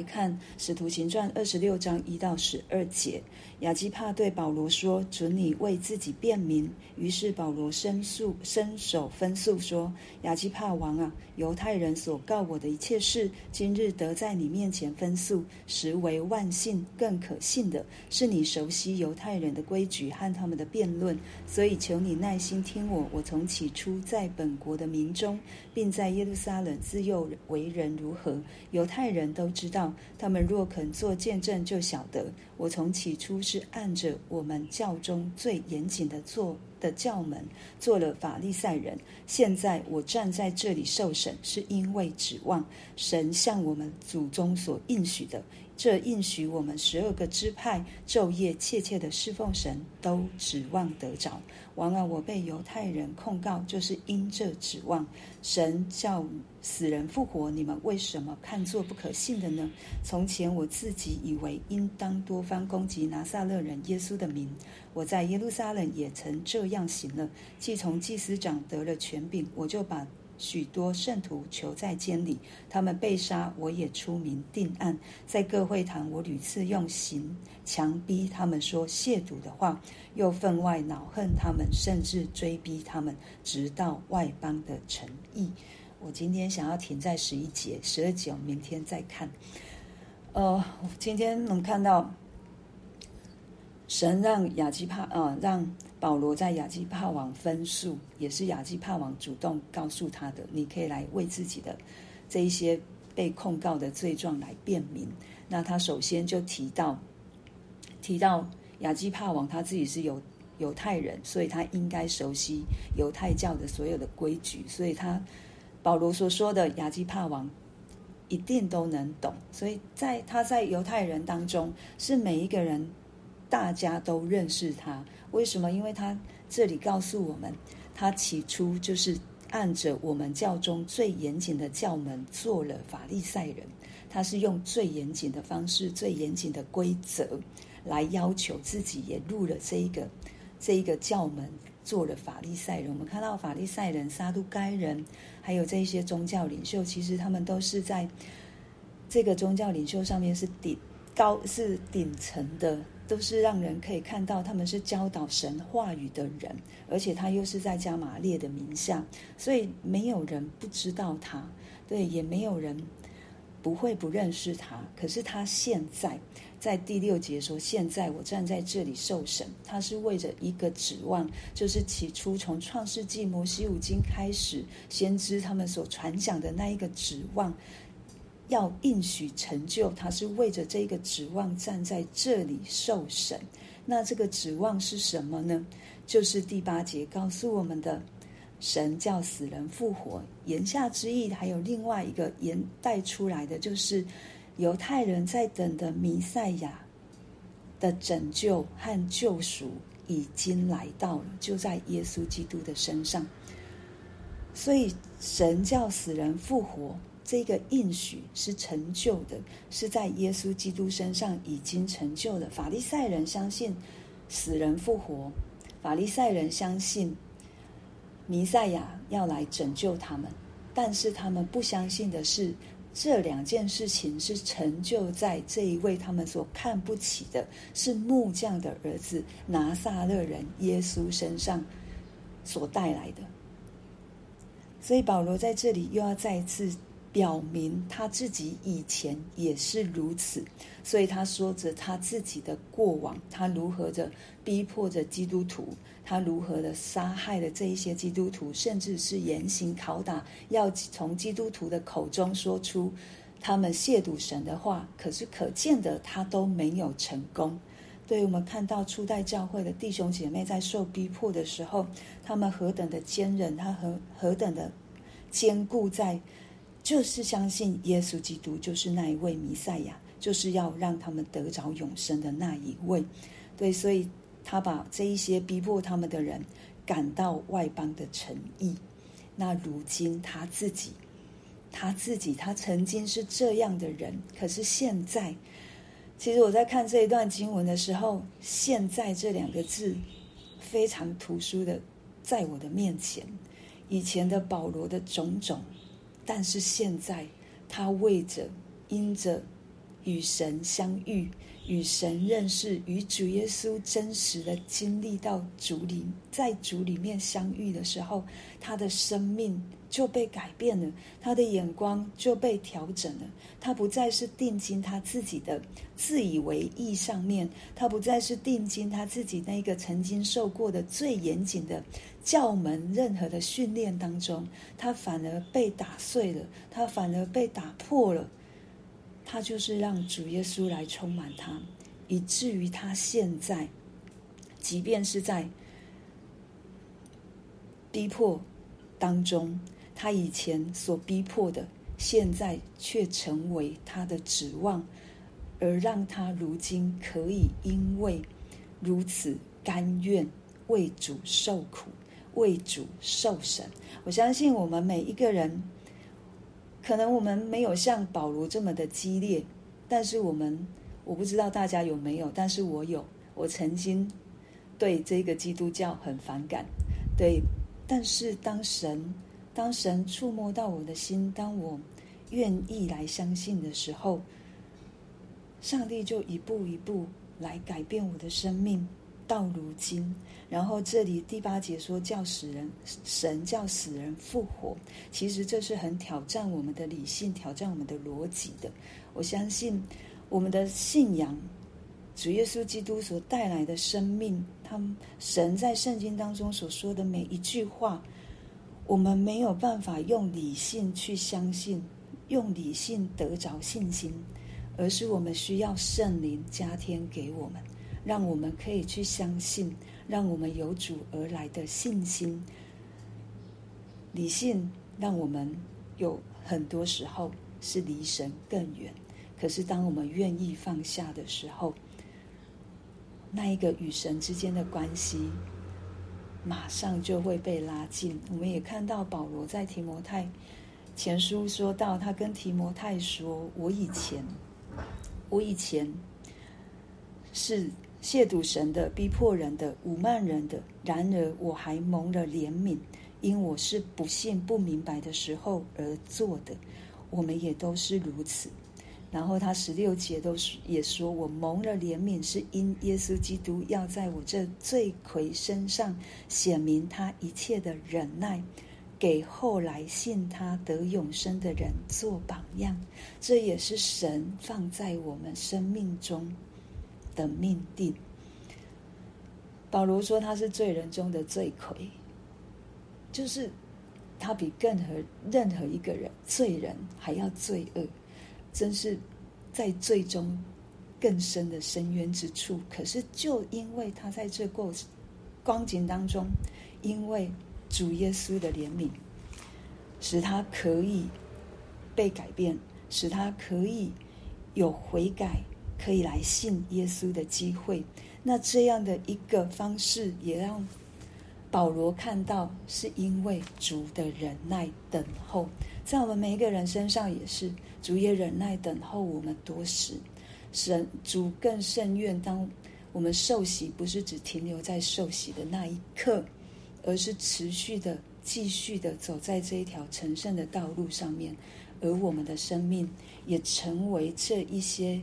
来看《使徒行传》二十六章一到十二节，亚基帕对保罗说：“准你为自己辩明。”于是保罗申诉，伸手分诉说：“亚基帕王啊，犹太人所告我的一切事，今日得在你面前分诉，实为万幸。更可信的是，你熟悉犹太人的规矩和他们的辩论，所以求你耐心听我。我从起初在本国的民中，并在耶路撒冷自幼为人如何，犹太人都知道。”他们若肯做见证，就晓得我从起初是按着我们教中最严谨的做的教门做了法利赛人。现在我站在这里受审，是因为指望神向我们祖宗所应许的。这应许我们十二个支派昼夜切切的侍奉神，都指望得着。王啊，我被犹太人控告，就是因这指望神叫死人复活。你们为什么看作不可信的呢？从前我自己以为应当多方攻击拿撒勒人耶稣的名，我在耶路撒冷也曾这样行了。既从祭司长得了权柄，我就把。许多圣徒囚在监里，他们被杀，我也出名定案。在各会堂，我屡次用刑强逼他们说亵渎的话，又分外恼恨他们，甚至追逼他们，直到外邦的诚意。我今天想要停在十一节，十二节我明天再看。呃，今天能看到神让亚基帕啊、呃，让。保罗在亚基帕王分数，也是亚基帕王主动告诉他的，你可以来为自己的这一些被控告的罪状来辩明。那他首先就提到，提到亚基帕王他自己是犹犹太人，所以他应该熟悉犹太教的所有的规矩，所以他保罗所说的亚基帕王一定都能懂。所以在他在犹太人当中，是每一个人大家都认识他。为什么？因为他这里告诉我们，他起初就是按着我们教中最严谨的教门做了法利赛人。他是用最严谨的方式、最严谨的规则来要求自己，也入了这一个这一个教门，做了法利赛人。我们看到法利赛人、撒都该人，还有这些宗教领袖，其实他们都是在这个宗教领袖上面是顶高、是顶层的。都是让人可以看到他们是教导神话语的人，而且他又是在加玛列的名下，所以没有人不知道他，对，也没有人不会不认识他。可是他现在在第六节说：“现在我站在这里受审。”他是为着一个指望，就是起初从创世纪摩西五经开始，先知他们所传讲的那一个指望。要应许成就，他是为着这个指望站在这里受审。那这个指望是什么呢？就是第八节告诉我们的：神叫死人复活。言下之意，还有另外一个言带出来的，就是犹太人在等的弥赛亚的拯救和救赎已经来到了，就在耶稣基督的身上。所以，神叫死人复活。这个应许是成就的，是在耶稣基督身上已经成就了。法利赛人相信死人复活，法利赛人相信弥赛亚要来拯救他们，但是他们不相信的是，这两件事情是成就在这一位他们所看不起的，是木匠的儿子拿撒勒人耶稣身上所带来的。所以保罗在这里又要再一次。表明他自己以前也是如此，所以他说着他自己的过往，他如何的逼迫着基督徒，他如何的杀害了这一些基督徒，甚至是严刑拷打，要从基督徒的口中说出他们亵渎神的话。可是可见的，他都没有成功。对，我们看到初代教会的弟兄姐妹在受逼迫的时候，他们何等的坚韧，他何何等的坚固在。就是相信耶稣基督就是那一位弥赛亚，就是要让他们得着永生的那一位。对，所以他把这一些逼迫他们的人赶到外邦的城邑。那如今他自己，他自己，他曾经是这样的人，可是现在，其实我在看这一段经文的时候，“现在”这两个字非常突出的在我的面前。以前的保罗的种种。但是现在，他为着因着与神相遇、与神认识、与主耶稣真实的经历到主里，在主里面相遇的时候，他的生命就被改变了，他的眼光就被调整了。他不再是定睛他自己的自以为意上面，他不再是定睛他自己那个曾经受过的最严谨的教门任何的训练当中，他反而被打碎了，他反而被打破了。他就是让主耶稣来充满他，以至于他现在，即便是在逼迫当中，他以前所逼迫的，现在却成为他的指望，而让他如今可以因为如此甘愿为主受苦、为主受审。我相信我们每一个人。可能我们没有像保罗这么的激烈，但是我们，我不知道大家有没有，但是我有。我曾经对这个基督教很反感，对，但是当神，当神触摸到我的心，当我愿意来相信的时候，上帝就一步一步来改变我的生命。到如今，然后这里第八节说叫死人，神叫死人复活，其实这是很挑战我们的理性，挑战我们的逻辑的。我相信我们的信仰，主耶稣基督所带来的生命，他们神在圣经当中所说的每一句话，我们没有办法用理性去相信，用理性得着信心，而是我们需要圣灵加添给我们。让我们可以去相信，让我们有主而来的信心。理性让我们有很多时候是离神更远，可是当我们愿意放下的时候，那一个与神之间的关系马上就会被拉近。我们也看到保罗在提摩太前书说到，他跟提摩太说：“我以前，我以前是。”亵渎神的、逼迫人的、侮慢人的，然而我还蒙了怜悯，因我是不信、不明白的时候而做的。我们也都是如此。然后他十六节都是也说，我蒙了怜悯，是因耶稣基督要在我这罪魁身上显明他一切的忍耐，给后来信他得永生的人做榜样。这也是神放在我们生命中的命定。保罗说他是罪人中的罪魁，就是他比任何任何一个人罪人还要罪恶，真是在罪中更深的深渊之处。可是就因为他在这过光景当中，因为主耶稣的怜悯，使他可以被改变，使他可以有悔改。可以来信耶稣的机会，那这样的一个方式，也让保罗看到，是因为主的忍耐等候，在我们每一个人身上也是，主也忍耐等候我们多时。神主更甚愿，当我们受洗，不是只停留在受洗的那一刻，而是持续的、继续的走在这一条成圣的道路上面，而我们的生命也成为这一些。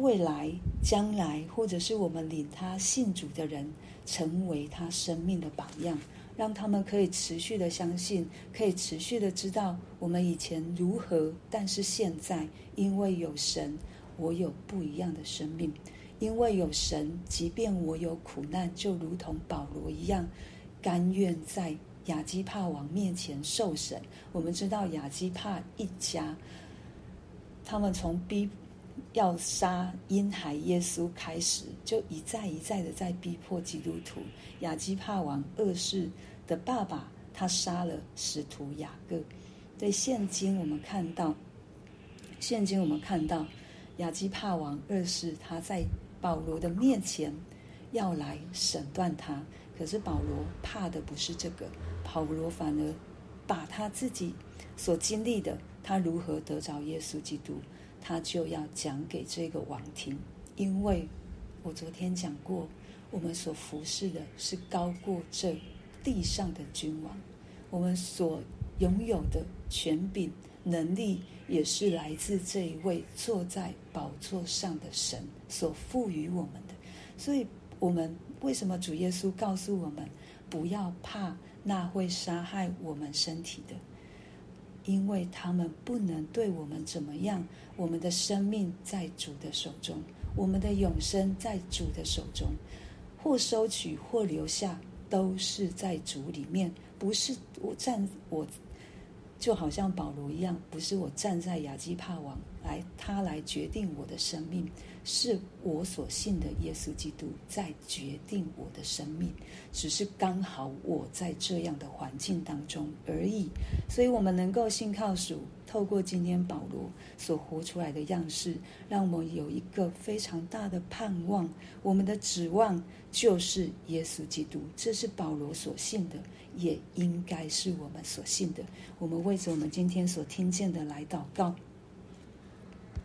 未来、将来，或者是我们领他信主的人，成为他生命的榜样，让他们可以持续的相信，可以持续的知道我们以前如何，但是现在因为有神，我有不一样的生命；因为有神，即便我有苦难，就如同保罗一样，甘愿在亚基帕王面前受审。我们知道亚基帕一家，他们从逼。要杀婴孩耶稣开始，就一再一再的在逼迫基督徒。亚基帕王二世的爸爸，他杀了使徒雅各。对，现今我们看到，现今我们看到亚基帕王二世他在保罗的面前要来审断他，可是保罗怕的不是这个，保罗反而把他自己所经历的，他如何得着耶稣基督。他就要讲给这个王听，因为我昨天讲过，我们所服侍的是高过这地上的君王，我们所拥有的权柄能力也是来自这一位坐在宝座上的神所赋予我们的。所以，我们为什么主耶稣告诉我们不要怕那会杀害我们身体的？因为他们不能对我们怎么样。我们的生命在主的手中，我们的永生在主的手中，或收取或留下，都是在主里面。不是我站我，就好像保罗一样，不是我站在亚基帕王来，他来决定我的生命。是我所信的耶稣基督在决定我的生命，只是刚好我在这样的环境当中而已。所以，我们能够信靠主，透过今天保罗所活出来的样式，让我们有一个非常大的盼望。我们的指望就是耶稣基督，这是保罗所信的，也应该是我们所信的。我们为着我们今天所听见的来祷告。